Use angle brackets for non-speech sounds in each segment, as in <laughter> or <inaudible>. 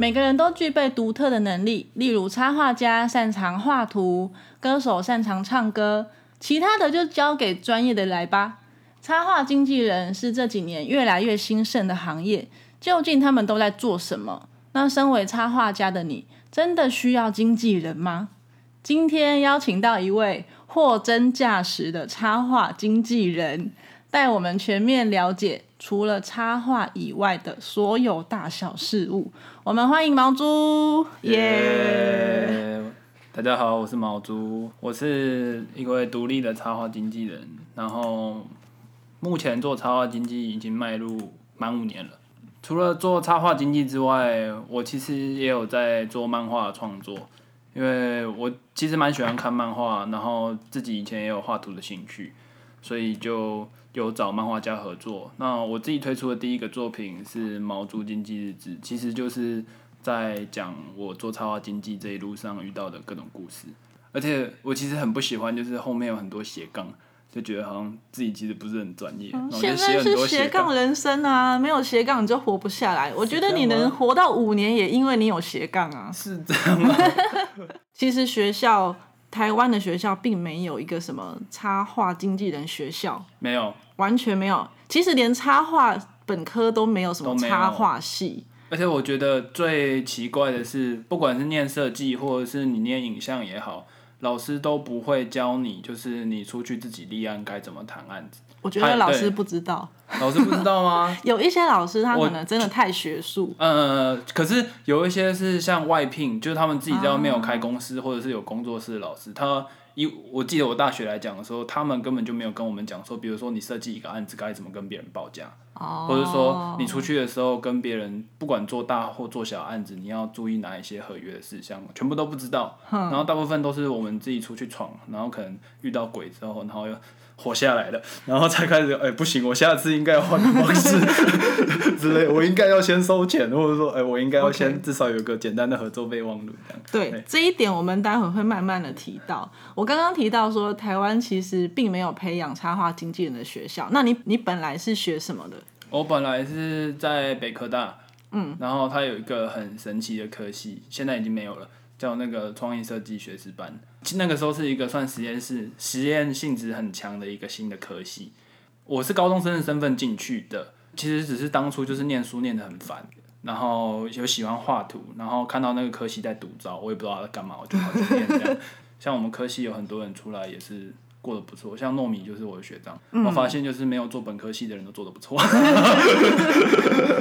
每个人都具备独特的能力，例如插画家擅长画图，歌手擅长唱歌，其他的就交给专业的来吧。插画经纪人是这几年越来越兴盛的行业，究竟他们都在做什么？那身为插画家的你，真的需要经纪人吗？今天邀请到一位货真价实的插画经纪人，带我们全面了解除了插画以外的所有大小事物。我们欢迎毛猪，耶！大家好，我是毛猪，我是一位独立的插画经纪人，然后目前做插画经纪已经迈入满五年了。除了做插画经纪之外，我其实也有在做漫画创作。因为我其实蛮喜欢看漫画，然后自己以前也有画图的兴趣，所以就有找漫画家合作。那我自己推出的第一个作品是《毛猪经济日志》，其实就是在讲我做插画经济这一路上遇到的各种故事。而且我其实很不喜欢，就是后面有很多斜杠。就觉得好像自己其实不是很专业。现在是斜杠人生啊，没有斜杠你就活不下来。我觉得你能活到五年，也因为你有斜杠啊。是这样吗？<laughs> 其实学校，台湾的学校并没有一个什么插画经纪人学校，没有，完全没有。其实连插画本科都没有什么插画系。而且我觉得最奇怪的是，不管是念设计，或者是你念影像也好。老师都不会教你，就是你出去自己立案该怎么谈案子。我觉得老师不知道。<laughs> 老师不知道吗？<laughs> 有一些老师他可能真的太学术。呃，可是有一些是像外聘，就是他们自己在外面有开公司或者是有工作室的老师，他。一我记得我大学来讲的时候，他们根本就没有跟我们讲说，比如说你设计一个案子该怎么跟别人报价，或者说你出去的时候跟别人不管做大或做小案子，你要注意哪一些合约的事项，全部都不知道。然后大部分都是我们自己出去闯，然后可能遇到鬼之后，然后又。活下来的，然后才开始哎，不行，我下次应该要换个方式 <laughs> 之类，我应该要先收钱，或者说哎，我应该要先至少有个简单的合作备忘录这样。对这一点，我们待会会慢慢的提到。我刚刚提到说，台湾其实并没有培养插画经纪人的学校。那你你本来是学什么的？我本来是在北科大，嗯，然后它有一个很神奇的科系，现在已经没有了。叫那个创意设计学士班，那个时候是一个算实验室、实验性质很强的一个新的科系。我是高中生的身份进去的，其实只是当初就是念书念得很烦，然后有喜欢画图，然后看到那个科系在独招，我也不知道他在干嘛，我就跑去念这样。像我们科系有很多人出来也是。过得不错，像糯米就是我的学长。我发现就是没有做本科系的人都做得不错。<laughs>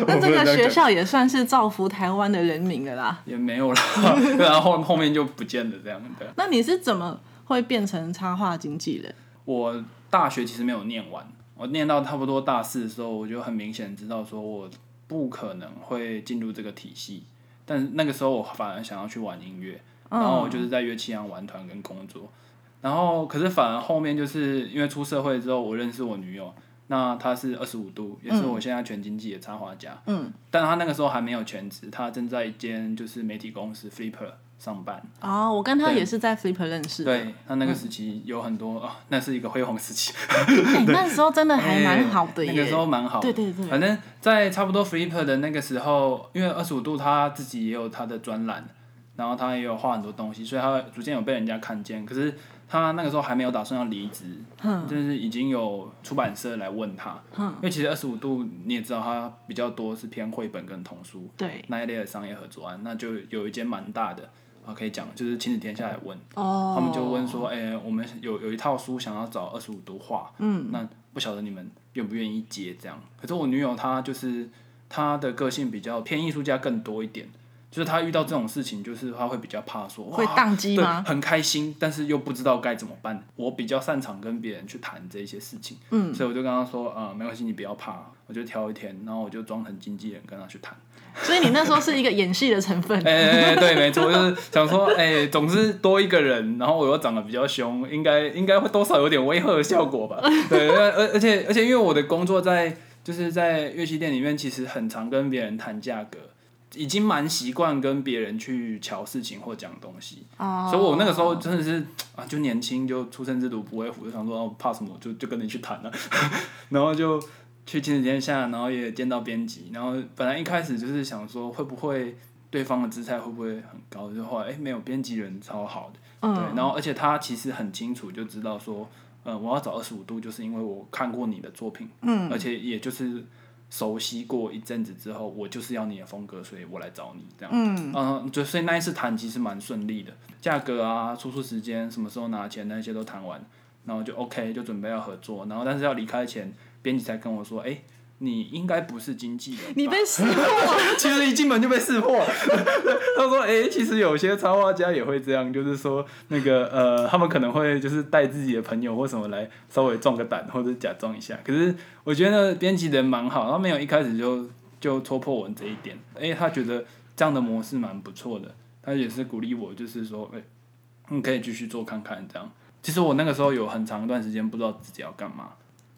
那这个学校也算是造福台湾的人民了啦。也没有啦，<laughs> 然后后后面就不见了这样的。那你是怎么会变成插画经纪人？我大学其实没有念完，我念到差不多大四的时候，我就很明显知道说我不可能会进入这个体系。但那个时候我反而想要去玩音乐，然后我就是在乐器行玩团跟工作。然后，可是反而后面就是因为出社会之后，我认识我女友，那她是二十五度，也是我现在全经济的插画家。嗯，但她那个时候还没有全职，她正在一间就是媒体公司 Flipper 上班。哦，我跟她也是在 Flipper 认识的。对，她那个时期有很多哦，那是一个辉煌时期。<laughs> 那时候真的还蛮好的耶。那个时候蛮好。对对对。反正，在差不多 Flipper 的那个时候，因为二十五度他自己也有他的专栏，然后他也有画很多东西，所以他逐渐有被人家看见。可是。他那个时候还没有打算要离职，就是已经有出版社来问他，因为其实二十五度你也知道，他比较多是偏绘本跟童书对。那一类的商业合作案，那就有一间蛮大的啊，可以讲就是亲子天下来问，他们就问说，哎，我们有有一套书想要找二十五度画，那不晓得你们愿不愿意接这样？可是我女友她就是她的个性比较偏艺术家更多一点。就是他遇到这种事情，就是他会比较怕说，会宕机吗？很开心，但是又不知道该怎么办。我比较擅长跟别人去谈这些事情，嗯，所以我就跟他说，呃，没关系，你不要怕，我就挑一天，然后我就装成经纪人跟他去谈。所以你那时候是一个演戏的成分，<laughs> 哎，对，没错，就是想说，哎，总之多一个人，然后我又长得比较凶，应该应该会多少有点威吓的效果吧？<laughs> 对，而而且而且因为我的工作在就是在乐器店里面，其实很常跟别人谈价格。已经蛮习惯跟别人去瞧事情或讲东西，所以我那个时候真的是啊，就年轻就出生之犊不畏虎，就想说哦怕什么就就跟你去谈了，<laughs> 然后就去亲子天下，然后也见到编辑，然后本来一开始就是想说会不会对方的姿态会不会很高？就后来哎、没有，编辑人超好的，嗯。对，然后而且他其实很清楚就知道说，呃，我要找二十五度，就是因为我看过你的作品，嗯，而且也就是熟悉过一阵子之后，我就是要你的风格，所以我来找你这样，嗯，嗯，就所以那一次谈其实蛮顺利的，价格啊、出出时间、什么时候拿钱那些都谈完，然后就 OK 就准备要合作，然后但是要离开前，编辑才跟我说，哎、你应该不是经纪人，你被识破，<laughs> 其实一进门就被识破了。<laughs> 他说：“哎、其实有些插画家也会这样，就是说那个呃，他们可能会就是带自己的朋友或什么来稍微壮个胆，或者假装一下。可是我觉得编辑人蛮好，他没有一开始就就戳破我这一点。哎、他觉得这样的模式蛮不错的，他也是鼓励我，就是说，哎、你可以继续做看看这样。其实我那个时候有很长一段时间不知道自己要干嘛。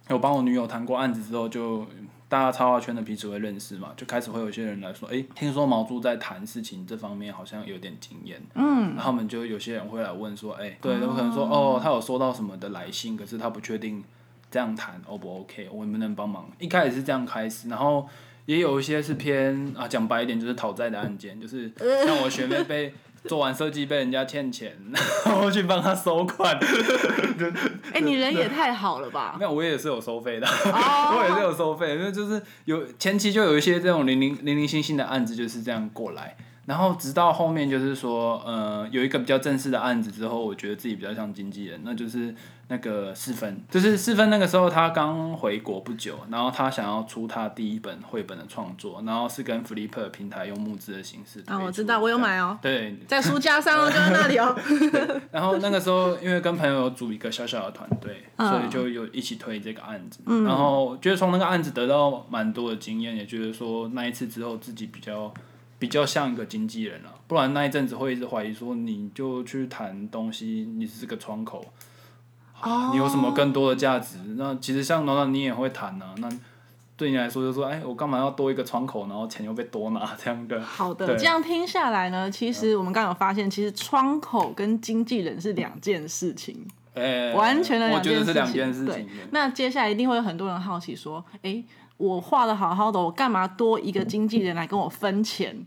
我帮我女友谈过案子之后就，大家插画圈的彼此会认识嘛，就开始会有一些人来说，哎、听说毛猪在谈事情这方面好像有点经验，嗯，然后他们就有些人会来问说，哎、对，有可能说，哦，他有收到什么的来信，可是他不确定这样谈 O 不 OK，我能不能帮忙？一开始是这样开始，然后也有一些是偏啊，讲白一点就是讨债的案件，就是像我学妹被做完设计被人家欠钱，<laughs> 然后去帮他收款，<laughs> 哎、你人也太好了吧？没有，我也是有收费的，哦。<laughs> 我也是有收费，因为就是有前期就有一些这种零零零零星星的案子就是这样过来，然后直到后面就是说，呃，有一个比较正式的案子之后，我觉得自己比较像经纪人，那就是那个四分，就是四分那个时候他刚回国不久，然后他想要出他第一本绘本的创作，然后是跟 Flipper 平台用募资的形式啊，我知道，我有买哦，对，在书架上哦，就在那里哦。<laughs> 然后那个时候，因为跟朋友有组一个小小的团队，嗯所以就有一起推这个案子。然后觉得从那个案子得到蛮多的经验，也觉得说那一次之后自己比较比较像一个经纪人了。不然那一阵子会一直怀疑说，你就去谈东西，你是个窗口，哦你有什么更多的价值？那其实像暖暖你也会谈啊，那对你来说就说，哎，我干嘛要多一个窗口，然后钱又被多拿这样的？好的，这样听下来呢，其实我们刚刚有发现，其实窗口跟经纪人是两件事情，哎，完全的我两件事情。觉得是两件事对情。，那接下来一定会有很多人好奇说，哎、我画的好好的，我干嘛多一个经纪人来跟我分钱？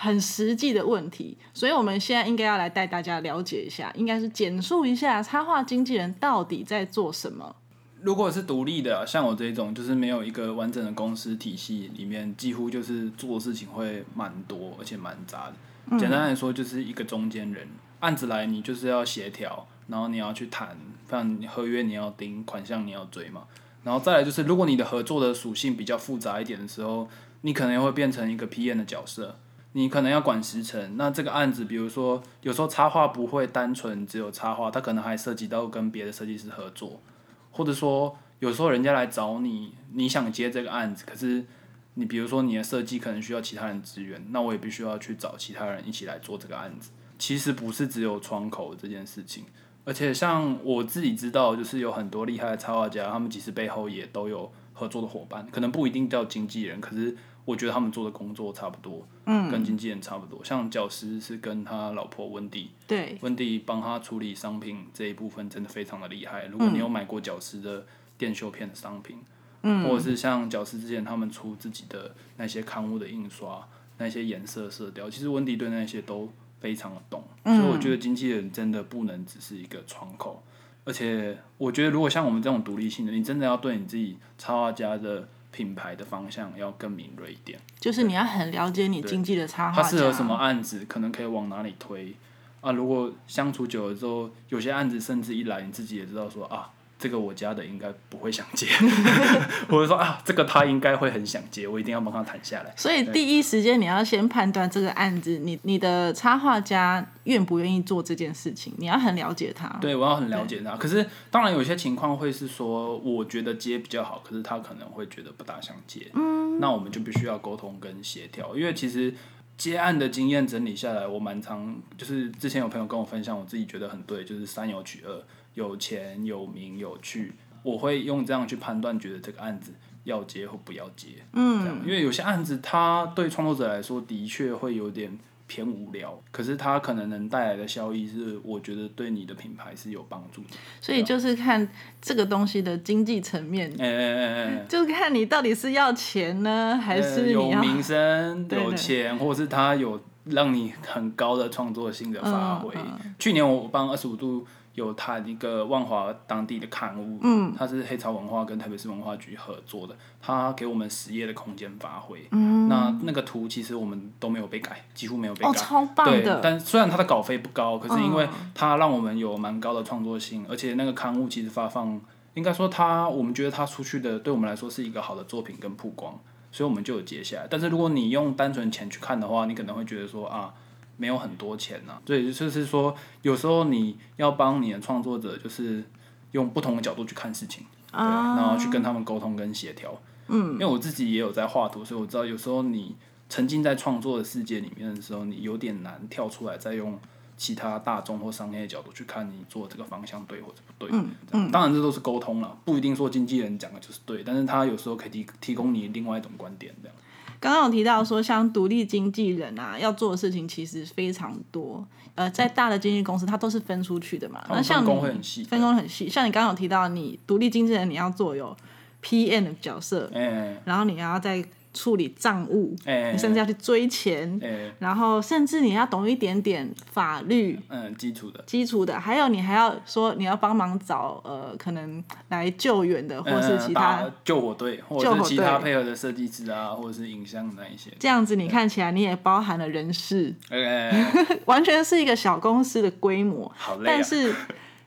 很实际的问题，所以我们现在应该要来带大家了解一下，应该是简述一下插画经纪人到底在做什么。如果是独立的啊，像我这种，就是没有一个完整的公司体系，里面几乎就是做事情会蛮多，而且蛮杂的。简单来说，就是一个中间人，案子来你就是要协调，然后你要去谈，不然你合约你要盯，款项你要追嘛。然后再来就是，如果你的合作的属性比较复杂一点的时候，你可能会变成一个 PM 的角色，你可能要管时程。那这个案子，比如说有时候插画不会单纯只有插画，它可能还涉及到跟别的设计师合作。或者说有时候人家来找你，你想接这个案子，可是你比如说你的设计可能需要其他人支援，那我也必须要去找其他人一起来做这个案子。其实不是只有窗口这件事情，而且像我自己知道，就是有很多厉害的插画家，他们其实背后也都有合作的伙伴，可能不一定叫经纪人，可是我觉得他们做的工作差不多，嗯，跟经纪人差不多。像教师是跟他老婆温蒂，对，温蒂帮他处理商品这一部分真的非常的厉害。如果你有买过角丝的电绣片的商品，嗯，或者是像角丝之前他们出自己的那些刊物的印刷，那些颜色色调，其实温迪对那些都非常的懂。所以我觉得经纪人真的不能只是一个窗口，而且我觉得如果像我们这种独立性的，你真的要对你自己插画家的品牌的方向要更敏锐一点。就是你要很了解你经济的插画家，它适合什么案子，可能可以往哪里推啊？如果相处久了之后，有些案子甚至一来，你自己也知道说啊，这个我家的应该不会想接，<laughs> 或者说啊，这个他应该会很想接，我一定要帮他谈下来。所以第一时间你要先判断这个案子，你你的插画家愿不愿意做这件事情，你要很了解他。对，我要很了解他。可是当然有些情况会是说，我觉得接比较好，可是他可能会觉得不大想接。嗯，那我们就必须要沟通跟协调，因为其实接案的经验整理下来，我蛮常就是之前有朋友跟我分享，我自己觉得很对，就是三有取二，有钱、有名、有趣，我会用这样去判断，觉得这个案子要接或不要接。嗯，这样，因为有些案子它对创作者来说的确会有点偏无聊，可是它可能能带来的效益是，我觉得对你的品牌是有帮助的。所以就是看这个东西的经济层面，哎哎哎哎。就是看你到底是要钱呢，还是呃有要名声、对 <laughs> 对有钱，或是他有让你很高的创作性的发挥。去年我帮二十五度有他一个万华当地的刊物，嗯，它是黑潮文化跟台北市文化局合作的，他给我们十页的空间发挥。嗯，那那个图其实我们都没有被改，几乎没有被改。哦，超棒对的，，但虽然他的稿费不高，可是因为他让我们有蛮高的创作性，而且那个刊物其实发放，应该说他，我们觉得他出去的对我们来说是一个好的作品跟曝光，所以我们就有接下来。但是如果你用单纯钱去看的话，你可能会觉得说啊，没有很多钱呐、所以，就是说有时候你要帮你的创作者，就是用不同的角度去看事情，对，然后去跟他们沟通跟协调。嗯，因为我自己也有在画图，所以我知道有时候你沉浸在创作的世界里面的时候，你有点难跳出来，再用其他大众或商业的角度去看你做这个方向对或者不对。嗯嗯，当然这都是沟通了，不一定说经纪人讲的就是对，但是他有时候可以提提供你另外一种观点，这样。刚刚有提到说，像独立经纪人啊，要做的事情其实非常多。呃，在大的经纪公司，它都是分出去的嘛。那像分工你会很细分工很细。像你刚刚有提到，你独立经纪人你要做有 PM 的角色，哎然后你还要再处理账务，哎你甚至要去追钱，哎然后甚至你要懂一点点法律嗯，基础的。基础的，还有你还要说你要帮忙找呃可能来救援的，或是其他、救火队，或是其他队配合的设计师啊，或者是影像那一些。这样子，你看起来你也包含了人事，哎，<laughs> 完全是一个小公司的规模。好累啊但！是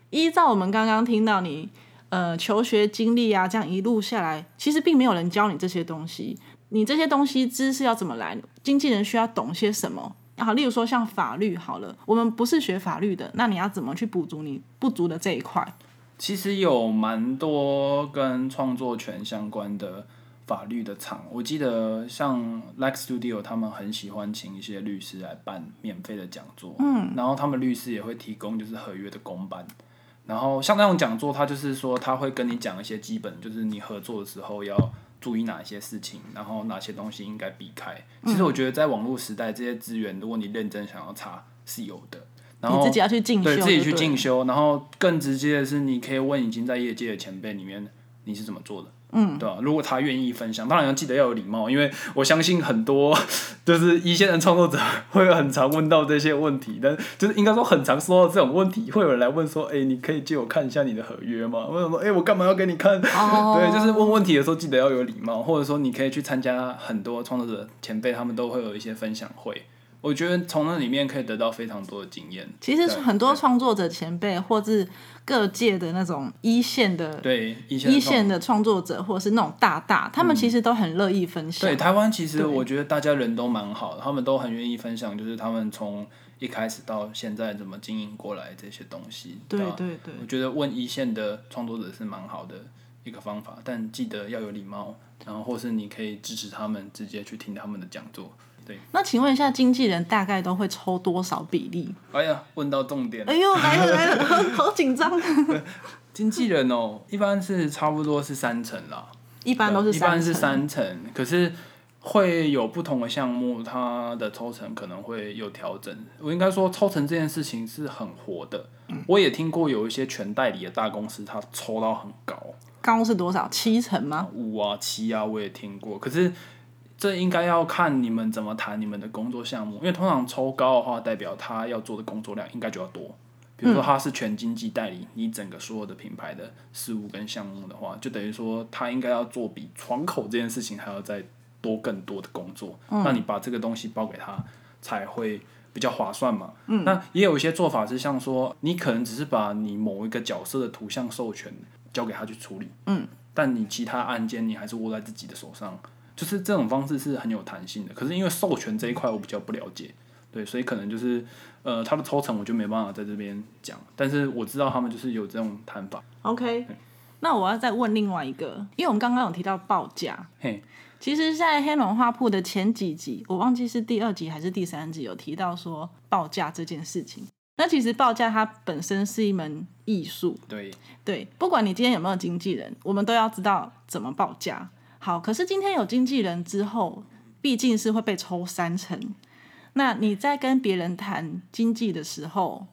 依照我们刚刚听到你呃求学经历啊，这样一路下来，其实并没有人教你这些东西。你这些东西知识要怎么来？经纪人需要懂些什么？好，例如说像法律好了，我们不是学法律的，那你要怎么去补足你不足的这一块？其实有蛮多跟创作权相关的法律的场，我记得像 Like Studio 他们很喜欢请一些律师来办免费的讲座，嗯，然后他们律师也会提供就是合约的公版，然后像那种讲座，他就是说他会跟你讲一些基本，就是你合作的时候要注意哪些事情，然后哪些东西应该避开。其实我觉得在网络时代，这些资源如果你认真想要查是有的。然后你自己要去进修，对自己去进修，然后更直接的是，你可以问已经在业界的前辈里面你是怎么做的，嗯，对吧、如果他愿意分享，当然要记得要有礼貌，因为我相信很多 <laughs> 就是一线的创作者会很常问到这些问题，但就是应该说很常收到这种问题，会有人来问说，哎、你可以借我看一下你的合约吗？我想说，哎、我干嘛要给你看？哦 <laughs> 对，就是问问题的时候记得要有礼貌，或者说你可以去参加很多创作者前辈，他们都会有一些分享会。我觉得从那里面可以得到非常多的经验。其实对很多创作者前辈，或是各界的那种一线的对一线一线的创作者，或者是那种大大，他们其实都很乐意分享。对台湾，其实我觉得大家人都蛮好的，他们都很愿意分享，就是他们从一开始到现在怎么经营过来这些东西。吧对对对我觉得问一线的创作者是蛮好的一个方法，但记得要有礼貌，然后或是你可以支持他们，直接去听他们的讲座。对，那请问一下，经纪人大概都会抽多少比例？哎呀，问到重点了哎。呦，来了来了，好好紧张。经纪人哦，一般是差不多是三成啦。一般都是一般是三成，可是会有不同的项目，它的抽成可能会有调整。我应该说，抽成这件事情是很活的。我也听过有一些全代理的大公司，它抽到很高，高是多少？七成吗？五啊七啊，我也听过。可是这应该要看你们怎么谈你们的工作项目，因为通常抽高的话，代表他要做的工作量应该就要多。比如说他是全经济代理，你整个所有的品牌的事务跟项目的话，就等于说他应该要做比窗口这件事情还要再多更多的工作。那你把这个东西包给他，才会比较划算嘛。那也有一些做法是像说，你可能只是把你某一个角色的图像授权交给他去处理，嗯，但你其他案件你还是握在自己的手上。就是这种方式是很有弹性的，可是因为授权这一块我比较不了解，对，所以可能就是呃，它的抽成我就没办法在这边讲，但是我知道他们就是有这种谈法。OK，那我要再问另外一个，因为我们刚刚有提到报价，嘿，其实，在黑龙画铺的前几集，我忘记是第二集还是第三集，有提到说报价这件事情。那其实报价它本身是一门艺术，对，对，不管你今天有没有经纪人，我们都要知道怎么报价。好，可是今天有经纪人之后，毕竟是会被抽三成。那你在跟别人谈经济的时候，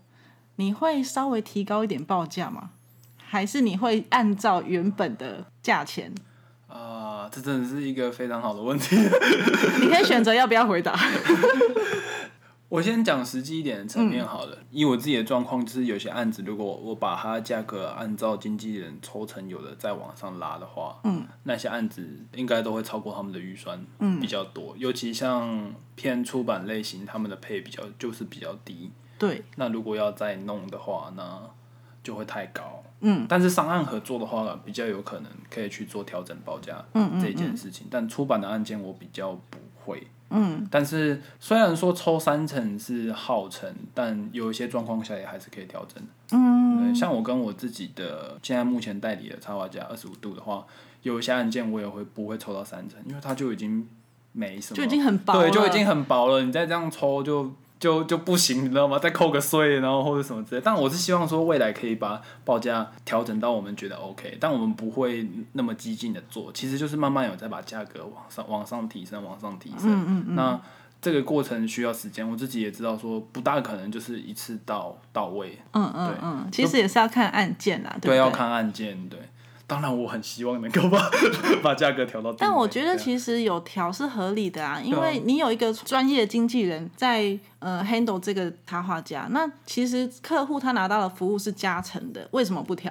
你会稍微提高一点报价吗？还是你会按照原本的价钱？啊、这真的是一个非常好的问题。你可以选择要不要回答。<laughs> 我先讲实际一点的层面好嗯了。以我自己的状况，就是有些案子，如果我把它的价格按照经纪人抽成有的再往上拉的话，嗯，那些案子应该都会超过他们的预算，嗯，比较多。尤其像偏出版类型，他们的配比较就是比较低。对，那如果要再弄的话，那就会太高。嗯，但是上岸合作的话，比较有可能可以去做调整报价这件事情。但出版的案件我比较不会。嗯，但是虽然说抽三成是耗成，但有一些状况下也还是可以调整的。嗯，像我跟我自己的现在目前代理的插画家二十五度的话，有一些案件我也会不会抽到三成，因为它就已经没什么，就已经很薄了，对，就已经很薄了。你再这样抽就就就不行，你知道吗？再扣个税，然后或者什么之类。但我是希望说未来可以把报价调整到我们觉得 OK，但我们不会那么激进的做，其实就是慢慢有在把价格往上往上提升，往上提升。嗯嗯嗯。那这个过程需要时间，我自己也知道说不大可能就是一次到到位。嗯嗯嗯，其实也是要看案件啦，对？要看案件，对。当然，我很希望能够把 <laughs> 把价格调到。但我觉得其实有调是合理的啊，因为你有一个专业经纪人在呃 handle 这个插画家，那其实客户他拿到的服务是加成的，为什么不调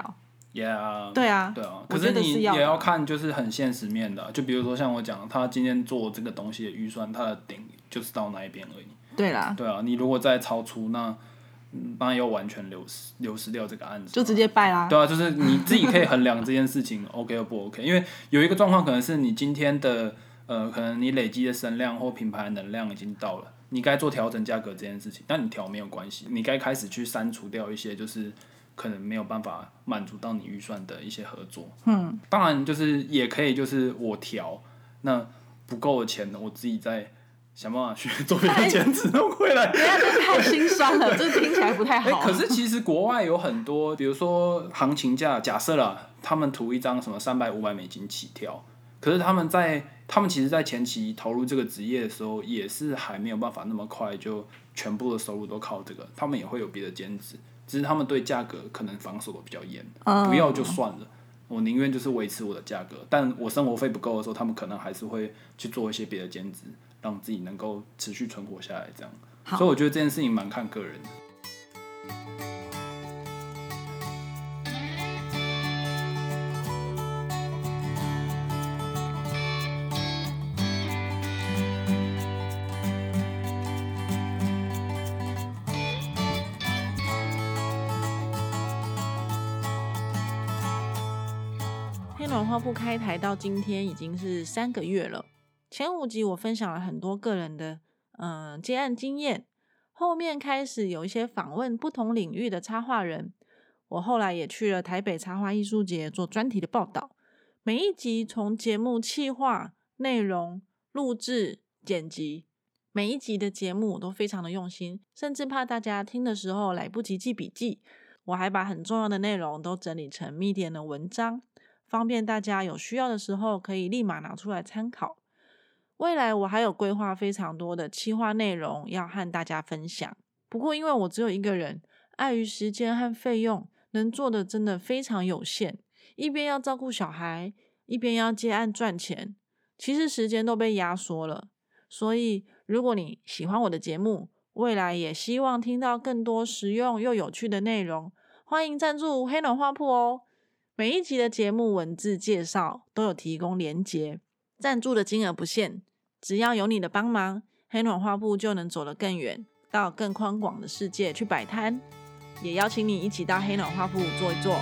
？Yeah，对啊，对啊。可你也是要看，就是很现实面的啊，就比如说像我讲，他今天做这个东西的预算，他的顶就是到那一边而已。对啦，对啊，你如果再超出，那嗯当然要完全流失流失掉这个案子，就直接败啦。对啊，就是你自己可以衡量这件事情 <laughs> OK 或不 OK，因为有一个状况可能是你今天的呃，可能你累积的声量或品牌能量已经到了，你该做调整价格这件事情，但你调没有关系，你该开始去删除掉一些就是可能没有办法满足到你预算的一些合作。嗯，当然就是也可以就是我调，那不够的钱呢，我自己再想办法去做别的兼职弄回来。等一下这太心酸了，<laughs> 这听起来不太哎、好。可是其实国外有很多，比如说行情价，假设了，他们图一张什么三百五百美金起跳，可是他们在他们其实，在前期投入这个职业的时候，也是还没有办法那么快就全部的收入都靠这个，他们也会有别的兼职，只是他们对价格可能防守的比较严，不要就算了。我宁愿就是维持我的价格，但我生活费不够的时候，他们可能还是会去做一些别的兼职，让自己能够持续存活下来。这样，所以我觉得这件事情蛮看个人的。黑暖画布开台到今天已经是三个月了。前五集我分享了很多个人的嗯、接案经验，后面开始有一些访问不同领域的插画人。我后来也去了台北插画艺术节做专题的报道。每一集从节目企划、内容、录制、剪辑，每一集的节目我都非常的用心，甚至怕大家听的时候来不及记笔记，我还把很重要的内容都整理成 Medium 的文章。方便大家有需要的时候可以立马拿出来参考。未来我还有规划非常多的企划内容要和大家分享，不过因为我只有一个人，碍于时间和费用，能做的真的非常有限。一边要照顾小孩，一边要接案赚钱，其实时间都被压缩了。所以，如果你喜欢我的节目，未来也希望听到更多实用又有趣的内容，欢迎赞助黑暖画铺哦。每一集的节目文字介绍都有提供连结，赞助的金额不限，只要有你的帮忙，黑暖画布就能走得更远，到更宽广的世界去摆摊。也邀请你一起到黑暖画布坐一坐。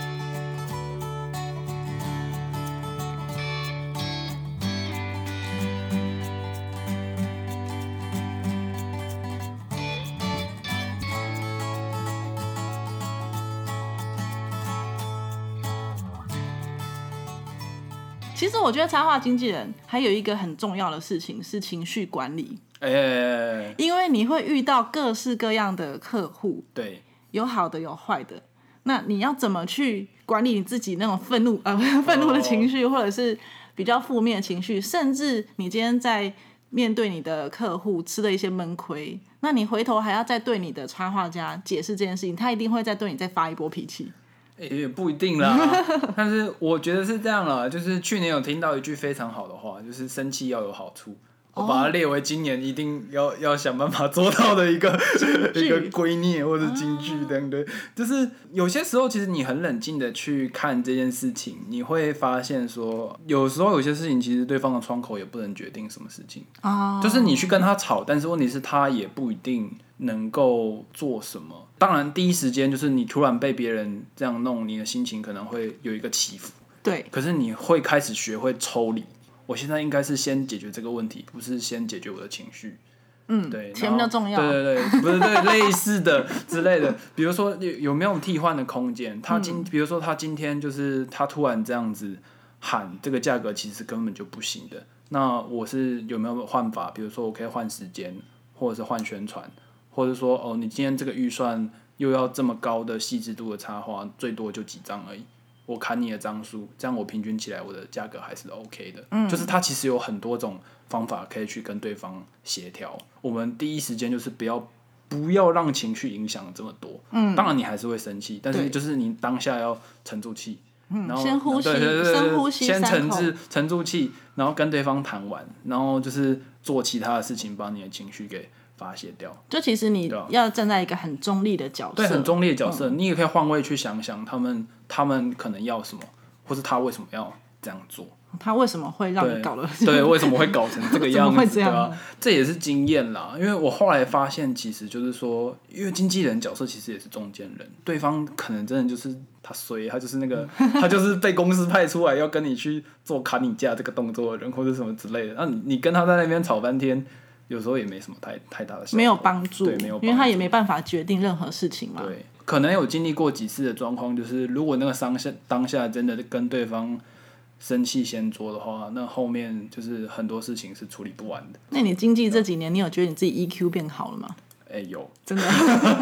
其实我觉得插画经纪人还有一个很重要的事情是情绪管理，哎、因为你会遇到各式各样的客户，对，有好的有坏的。那你要怎么去管理你自己那种愤怒呃 <laughs> 愤怒的情绪，或者是比较负面的情绪，甚至你今天在面对你的客户吃了一些闷亏，那你回头还要再对你的插画家解释这件事情，他一定会再对你再发一波脾气。也不一定啦，<laughs> 但是我觉得是这样啦，就是去年有听到一句非常好的话，就是生气要有好处。我把它列为今年一定要要想办法做到的一个 <laughs> 一个圭臬或者金句等等。就是有些时候，其实你很冷静的去看这件事情，你会发现说，有时候有些事情其实对方的窗口也不能决定什么事情。哦，就是你去跟他吵，但是问题是，他也不一定能够做什么。当然，第一时间就是你突然被别人这样弄，你的心情可能会有一个起伏。对，可是你会开始学会抽离。我现在应该是先解决这个问题，不是先解决我的情绪。嗯，对，钱比较重要。对对对，不是对类似的之类的，比如说有有没有替换的空间？他今比如说他今天就是他突然这样子喊这个价格，其实根本就不行的。那我是有没有换法？比如说我可以换时间，或者是换宣传，或者说哦，你今天这个预算又要这么高的细致度的插画，最多就几张而已。我砍你的张数，这样我平均起来我的价格还是 OK 的。嗯，就是它其实有很多种方法可以去跟对方协调。我们第一时间就是不要不要让情绪影响这么多。嗯，当然你还是会生气，但是就是你当下要沉住气，然后先呼吸，对对对深呼吸先沉住沉住气，然后跟对方谈完，然后就是做其他的事情，把你的情绪给发泄掉。就其实你要站在一个很中立的角色，对，很中立的角色，你也可以换位去想想，他们他们可能要什么，或是他为什么要这样做。他为什么会让你搞了？对，为什么会搞成这个样子？<laughs> 对吧？这也是经验啦，因为我后来发现，其实就是说，因为经纪人角色其实也是中间人，对方可能真的就是他衰，他就是那个 <laughs> 他就是被公司派出来要跟你去做砍你价这个动作的人，或者什么之类的。那你你跟他在那边吵翻天，有时候也没什么太太大的效果没有帮助，对，没有，因为他也没办法决定任何事情嘛。对，可能有经历过几次的状况，就是如果那个当下当下真的跟对方生气先做的话，那后面就是很多事情是处理不完的。那你经济这几年，你有觉得你自己 EQ 变好了吗？哎、有真的，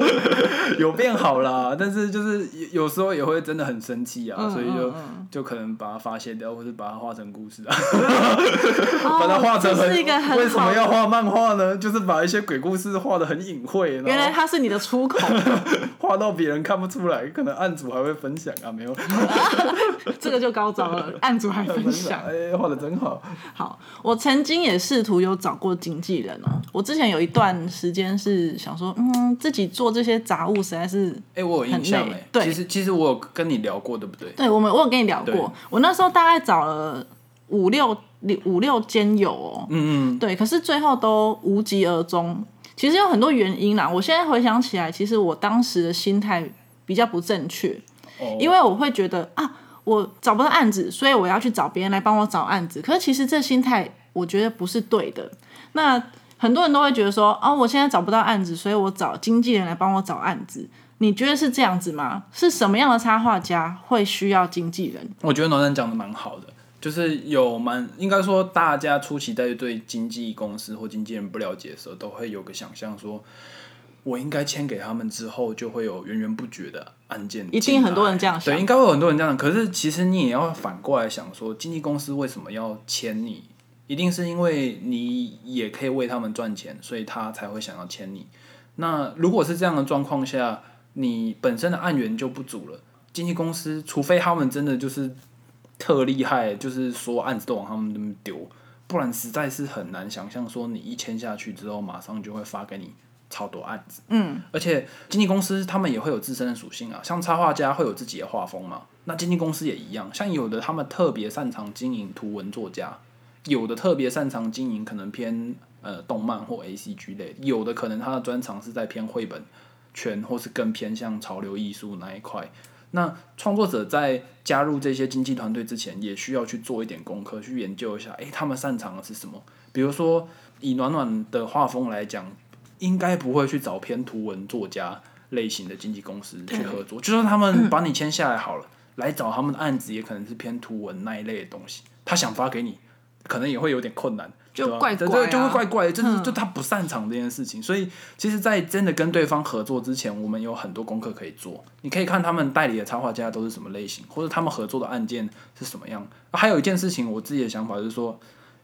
<laughs> 有变好啦，但是就是有有时候也会真的很生气啊，嗯所以就、就可能把它发泄掉，或是把它画成故事啊，<laughs> 把它画成是一个很为什么要画漫画呢？就是把一些鬼故事画的很隐晦，原来它是你的出口，<laughs> 画到别人看不出来，可能案主还会分享啊，没有这个就高招了，案主还分享。哎，画的真好。好，我曾经也试图有找过经纪人哦。我之前有一段时间是想说，嗯，自己做这些杂物实在是，哎、我有印象哎、对其实其实我有跟你聊过，对不对？对我们我有跟你聊过，我那时候大概找了五六五六间有哦，嗯嗯，对，可是最后都无疾而终。其实有很多原因啦，我现在回想起来，其实我当时的心态比较不正确，哦因为我会觉得啊，我找不到案子，所以我要去找别人来帮我找案子。可是其实这心态，我觉得不是对的。那很多人都会觉得说，啊，我现在找不到案子，所以我找经纪人来帮我找案子。你觉得是这样子吗？是什么样的插画家会需要经纪人？我觉得暖暖讲的蛮好的，就是有蛮应该说大家初期在对经纪公司或经纪人不了解的时候，都会有个想象说。我应该签给他们之后，就会有源源不绝的案件。一定很多人这样想对，应该会有很多人这样。可是其实你也要反过来想说，经纪公司为什么要签你？一定是因为你也可以为他们赚钱，所以他才会想要签你。那如果是这样的状况下，你本身的案源就不足了。经纪公司除非他们真的就是特厉害，就是所有案子都往他们那边丢，不然实在是很难想象说你一签下去之后，马上就会发给你超多案子。嗯，而且经纪公司他们也会有自身的属性啊，像插画家会有自己的画风嘛，那经纪公司也一样，像有的他们特别擅长经营图文作家，有的特别擅长经营可能偏呃动漫或 A C G 类，有的可能他的专长是在偏绘本圈，或是更偏向潮流艺术那一块。那创作者在加入这些经纪团队之前，也需要去做一点功课，去研究一下，诶，他们擅长的是什么？比如说以暖暖的画风来讲，应该不会去找偏图文作家类型的经纪公司去合作，就算他们 <clears throat> 把你签下来好了，来找他们的案子也可能是偏图文那一类的东西，他想发给你，可能也会有点困难。就怪怪就会怪怪的，就是嗯就他不擅长这件事情，所以其实，在真的跟对方合作之前，我们有很多功课可以做。你可以看他们代理的插画家都是什么类型，或者他们合作的案件是什么样。还有一件事情，我自己的想法就是说，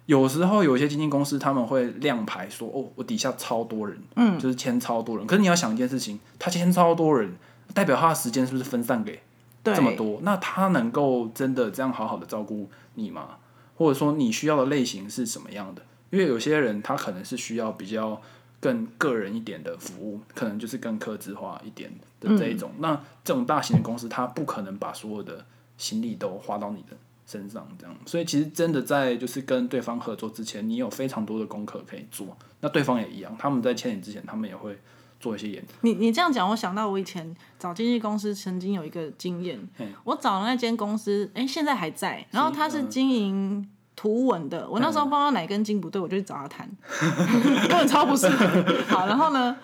有时候有一些经纪公司他们会亮牌说，哦，我底下超多人，嗯，就是签超多人。可是你要想一件事情，他签超多人，代表他的时间是不是分散给对，这么多，那他能够真的这样好好的照顾你吗？或者说你需要的类型是什么样的？因为有些人他可能是需要比较更个人一点的服务，可能就是更客制化一点的这一种。那这种大型的公司，他不可能把所有的心力都花到你的身上，这样。所以其实真的在就是跟对方合作之前，你有非常多的功课可以做。那对方也一样，他们在签你之前，他们也会做一些研究。你你这样讲，我想到我以前找经纪公司曾经有一个经验，我找的那间公司，哎、现在还在，然后他是经营图文的，我那时候不知道哪根筋不对，我就去找他谈，<laughs> 根本超不适合。好，然后呢？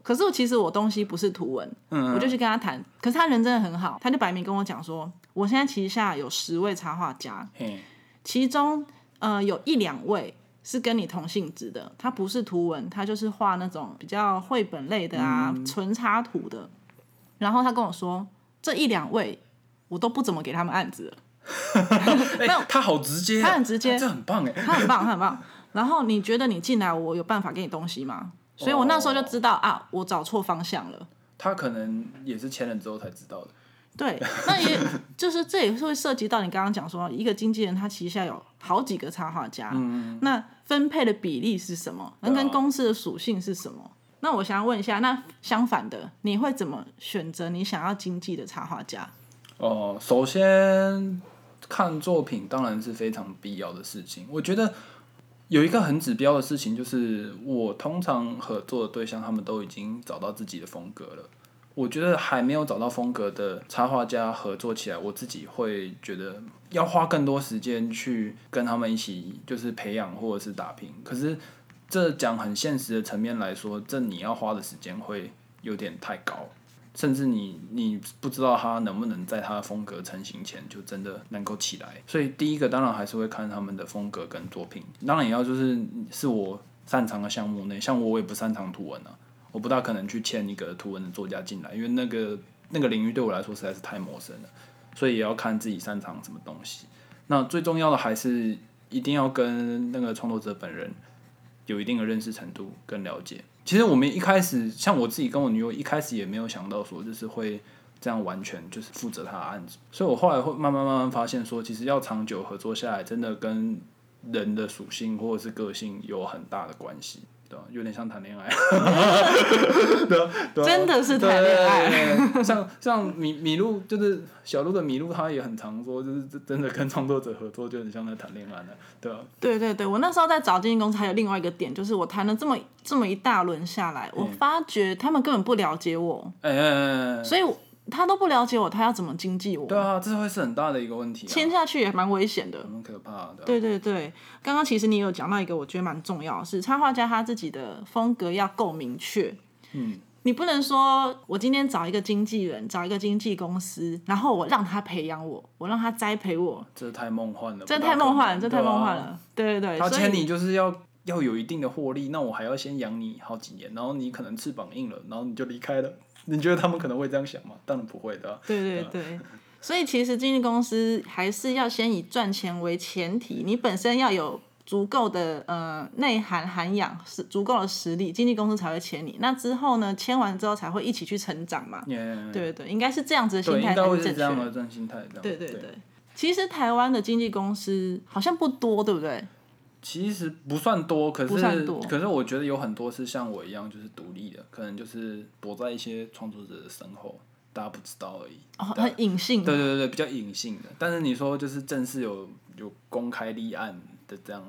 可是我其实我东西不是图文，我就去跟他谈。可是他人真的很好，他就摆明跟我讲说，我现在旗下有十位插画家，其中呃有一两位是跟你同性质的，他不是图文，他就是画那种比较绘本类的啊，纯插图的。然后他跟我说，这一两位我都不怎么给他们案子了，<laughs> 哎、他好直接啊，他很直接这很棒哎。他很棒，他很棒。然后你觉得你进来，我有办法给你东西吗？所以我那时候就知道啊，我找错方向了。他可能也是签了之后才知道的。对，那也 <laughs> 就是这也是会涉及到你刚刚讲说，一个经纪人他旗下有好几个插画家，那分配的比例是什么？那跟公司的属性是什么？那我想要问一下，那相反的，你会怎么选择你想要经纪的插画家？哦，首先看作品当然是非常必要的事情。我觉得有一个很指标的事情，就是我通常合作的对象，他们都已经找到自己的风格了。我觉得还没有找到风格的插画家合作起来，我自己会觉得要花更多时间去跟他们一起，就是培养或者是打拼。可是这讲很现实的层面来说，这你要花的时间会有点太高。甚至你你不知道他能不能在他的风格成型前就真的能够起来，所以第一个当然还是会看他们的风格跟作品，当然也要就是是我擅长的项目内，像我我也不擅长图文啊，我不大可能去签一个图文的作家进来，因为那个那个领域对我来说实在是太陌生了，所以也要看自己擅长什么东西。那最重要的还是一定要跟那个创作者本人有一定的认识程度跟了解。其实我们一开始，像我自己跟我女友一开始也没有想到说，就是会这样完全就是负责她的案子，所以我后来会慢慢慢慢发现说，其实要长久合作下来，真的跟人的属性或者是个性有很大的关系，对吧？有点像谈恋爱，<laughs> 对啊对啊。真的是谈恋爱。对对对像像米米露，就是小鹿的米露，他也很常说，就是真的跟创作者合作，就很像在谈恋爱的，对吧？对对对，我那时候在找经纪公司，还有另外一个点，就是我谈了这么这么一大轮下来，我发觉他们根本不了解我，哎哎哎哎，所以我他都不了解我，他要怎么经济我？对啊，这会是很大的一个问题、啊，签下去也蛮危险的。很可怕的。对对对，刚刚其实你有讲到一个，我觉得蛮重要的是，插画家他自己的风格要够明确。嗯，你不能说我今天找一个经纪人，找一个经纪公司，然后我让他培养我，我让他栽培我，这太梦幻了，这太梦幻了，这太梦幻。了。对对对，他签你就是要要有一定的获利，那我还要先养你好几年，然后你可能翅膀硬了，然后你就离开了。你觉得他们可能会这样想吗？当然不会的啊、对对对，所以其实经纪公司还是要先以赚钱为前提，你本身要有足够的呃内涵涵养，是足够的实力，经纪公司才会签你。那之后呢，签完之后才会一起去成长嘛。也对对对，应该是这样子的心对，态才是正确这样的心态。对对对。其实台湾的经纪公司好像不多，对不对？其实不算多，可是可是我觉得有很多是像我一样，就是独立的，可能就是躲在一些创作者的身后，大家不知道而已。哦，很隐性。对对对，比较隐性的。但是你说就是正式有有公开立案的这样，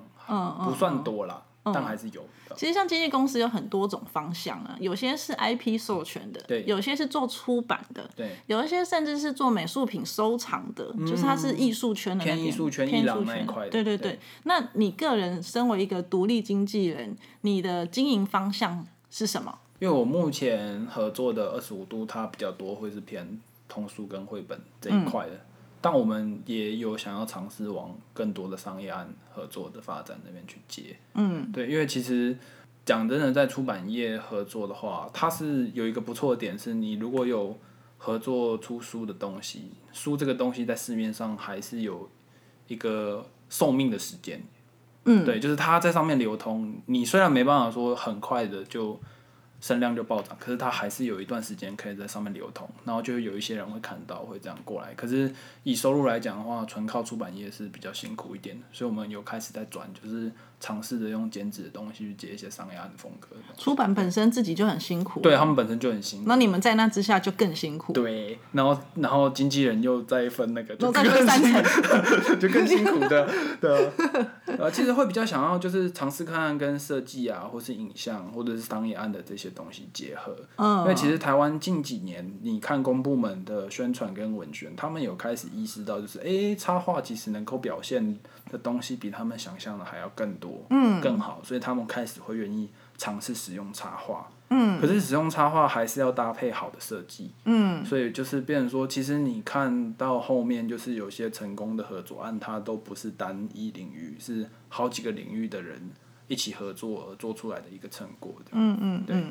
不算多啦，但还是有的。其实像经纪公司有很多种方向啊，有些是 IP 授权的，对有些是做出版的，对，有一些甚至是做美术品收藏的，就是它是艺术圈的偏艺术圈偏艺术圈对对对，那你个人身为一个独立经纪人，你的经营方向是什么？因为我目前合作的二十五度，它比较多会是偏通书跟绘本这一块的，但我们也有想要尝试往更多的商业案合作的发展那边去接。嗯，对，因为其实讲真的，在出版业合作的话，它是有一个不错的点，是你如果有合作出书的东西，书这个东西在市面上还是有一个寿命的时间。嗯，对，就是它在上面流通，你虽然没办法说很快的就声量就暴涨，可是它还是有一段时间可以在上面流通，然后就有一些人会看到会这样过来。可是以收入来讲的话，纯靠出版业是比较辛苦一点的，所以我们有开始在转，就是尝试着用剪纸的东西去接一些商业案的风格。出版本身自己就很辛苦，对他们本身就很辛苦。那你们在那之下就更辛苦。对，然后然后经纪人又再分那个，就再分三层，<laughs> 就更辛苦的。对，呃，其实会比较想要就是尝试看看跟设计啊，或是影像，或者是商业案的这些东西结合。嗯，因为其实台湾近几年，你看公部门的宣传跟文宣，他们有开始意识到，就是哎，插画其实能够表现的东西比他们想象的还要更多，嗯，更好，所以他们开始会愿意尝试使用插画。嗯，可是使用插画还是要搭配好的设计。嗯，所以就是变成说，其实你看到后面，就是有些成功的合作案，它都不是单一领域，是好几个领域的人一起合作而做出来的一个成果。嗯嗯，对。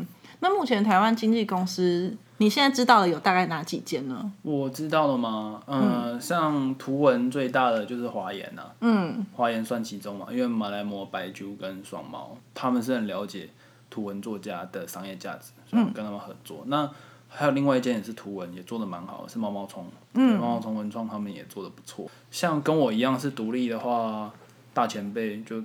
那目前台湾经纪公司，你现在知道的有大概哪几间呢？我知道了吗？嗯，像图文最大的就是华研呐。嗯，华研算其中嘛，因为马来貘、白珠跟双猫，他们是很了解。图文作家的商业价值，所以跟他们合作。那还有另外一间也是图文，也做的蛮好，是毛毛虫。嗯，毛毛虫文创他们也做的不错。像跟我一样是独立的话，大前辈就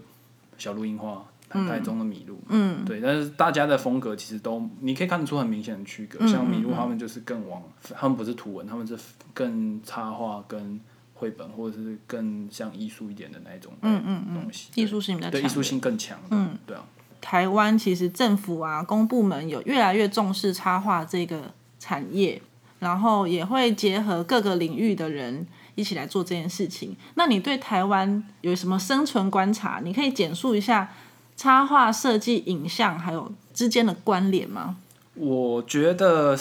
小鹿樱花，台中的米露。嗯，对。但是大家的风格其实都，你可以看得出很明显的区隔。像米露他们就是更往，他们不是图文，他们是更插画跟绘本，或者是更像艺术一点的那一种嗯嗯东西。艺术性比较对艺术性更强。嗯，对啊。台湾其实政府啊，公部门有越来越重视插画这个产业，然后也会结合各个领域的人一起来做这件事情。那你对台湾有什么生存观察？你可以简述一下插画设计、影像还有之间的关联吗？我觉得，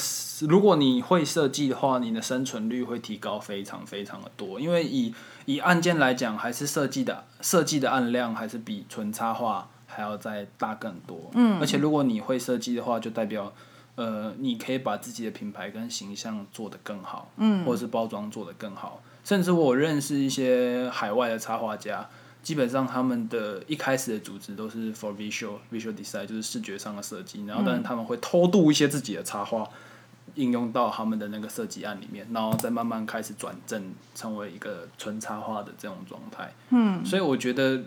如果你会设计的话，你的生存率会提高非常非常的多。因为以以案件来讲，还是设计的设计的案量还是比纯插画。还要再大更多，嗯，而且如果你会设计的话，就代表，呃，你可以把自己的品牌跟形象做得更好，嗯，或者是包装做得更好。甚至我认识一些海外的插画家，基本上他们的一开始的组织都是 for visual visual design，就是视觉上的设计，然后但是他们会偷渡一些自己的插画，应用到他们的那个设计案里面，然后再慢慢开始转正，成为一个纯插画的这种状态。嗯，所以我觉得。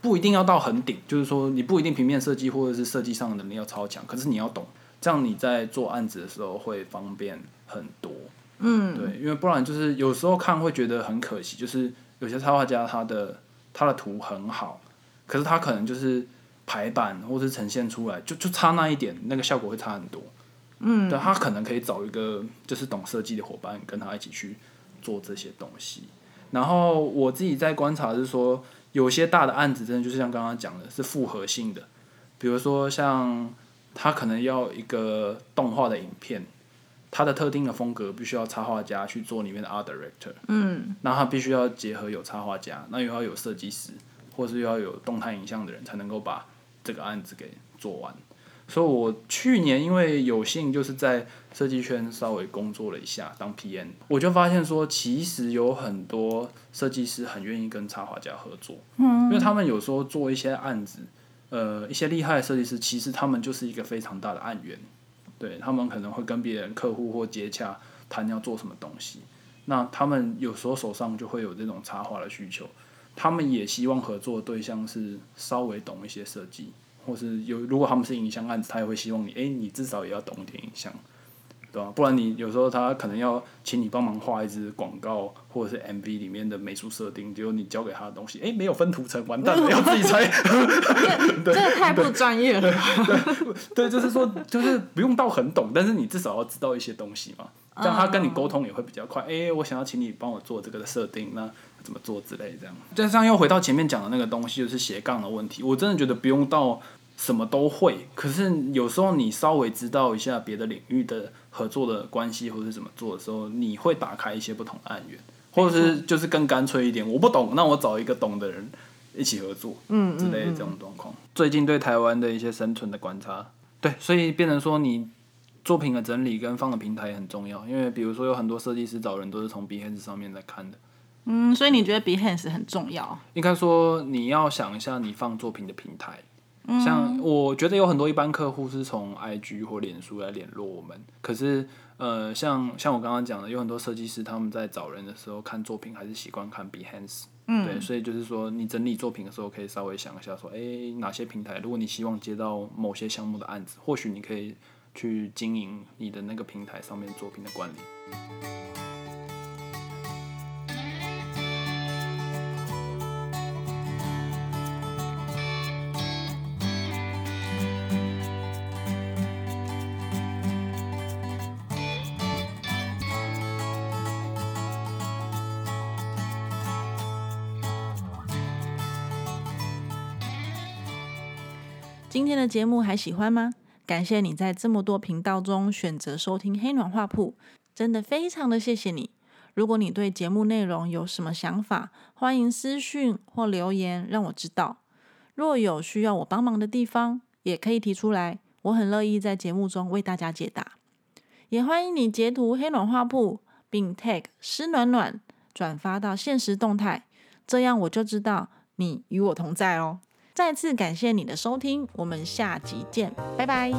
不一定要到很顶，就是说你不一定平面设计或者是设计上的能力要超强，可是你要懂，这样你在做案子的时候会方便很多。嗯，对，因为不然就是有时候看会觉得很可惜，就是有些插画家他的他的图很好，可是他可能就是排版或是呈现出来就就差那一点，那个效果会差很多。嗯，对他可能可以找一个就是懂设计的伙伴跟他一起去做这些东西。然后我自己在观察是说。有些大的案子，真的就是像刚刚讲的，是复合性的。比如说，像他可能要一个动画的影片，它的特定的风格必须要插画家去做里面的 art director。嗯。那他必须要结合有插画家，那又要有设计师，或是又要有动态影像的人，才能够把这个案子给做完。所以我去年因为有幸就是在设计圈稍微工作了一下当 PM，我就发现说其实有很多设计师很愿意跟插画家合作，嗯，因为他们有时候做一些案子，呃，一些厉害的设计师其实他们就是一个非常大的案源，对他们可能会跟别人客户或接洽谈要做什么东西，那他们有时候手上就会有这种插画的需求，他们也希望合作对象是稍微懂一些设计。或是有，如果他们是影像案子，他也会希望你，哎，你至少也要懂一点影像，对吧？不然你有时候他可能要请你帮忙画一支广告，或者是 MV 里面的美术设定，结果你交给他的东西，哎，没有分图层，完蛋了，要自己猜。<laughs> 这个太不专业了。<laughs> 对，就是说，就是不用到很懂，但是你至少要知道一些东西嘛，这样他跟你沟通也会比较快。哎，我想要请你帮我做这个的设定，那怎么做之类这样。加上又回到前面讲的那个东西，就是斜杠的问题，我真的觉得不用到。什么都会，可是有时候你稍微知道一下别的领域的合作的关系或者怎么做的时候，你会打开一些不同的案源，或者是就是更干脆一点，我不懂，那我找一个懂的人一起合作，嗯之类的这种状况。最近对台湾的一些生存的观察，对，所以变成说你作品的整理跟放的平台也很重要，因为比如说有很多设计师找人都是从 Behance 上面来看的，嗯，所以你觉得 Behance 很重要？应该说你要想一下你放作品的平台。像我觉得有很多一般客户是从 IG 或脸书来联络我们，可是呃，像像我刚刚讲的，有很多设计师他们在找人的时候看作品还是习惯看 Behance，嗯，对，所以就是说你整理作品的时候可以稍微想一下说，哎，哪些平台，如果你希望接到某些项目的案子，或许你可以去经营你的那个平台上面作品的管理。今天的节目还喜欢吗？感谢你在这么多频道中选择收听黑暖画铺，真的非常的谢谢你。如果你对节目内容有什么想法，欢迎私讯或留言让我知道。若有需要我帮忙的地方，也可以提出来，我很乐意在节目中为大家解答。也欢迎你截图黑暖画铺，并 tag 湿暖暖转发到现实动态，这样我就知道你与我同在哦。再次感谢你的收听，我们下集见，拜拜。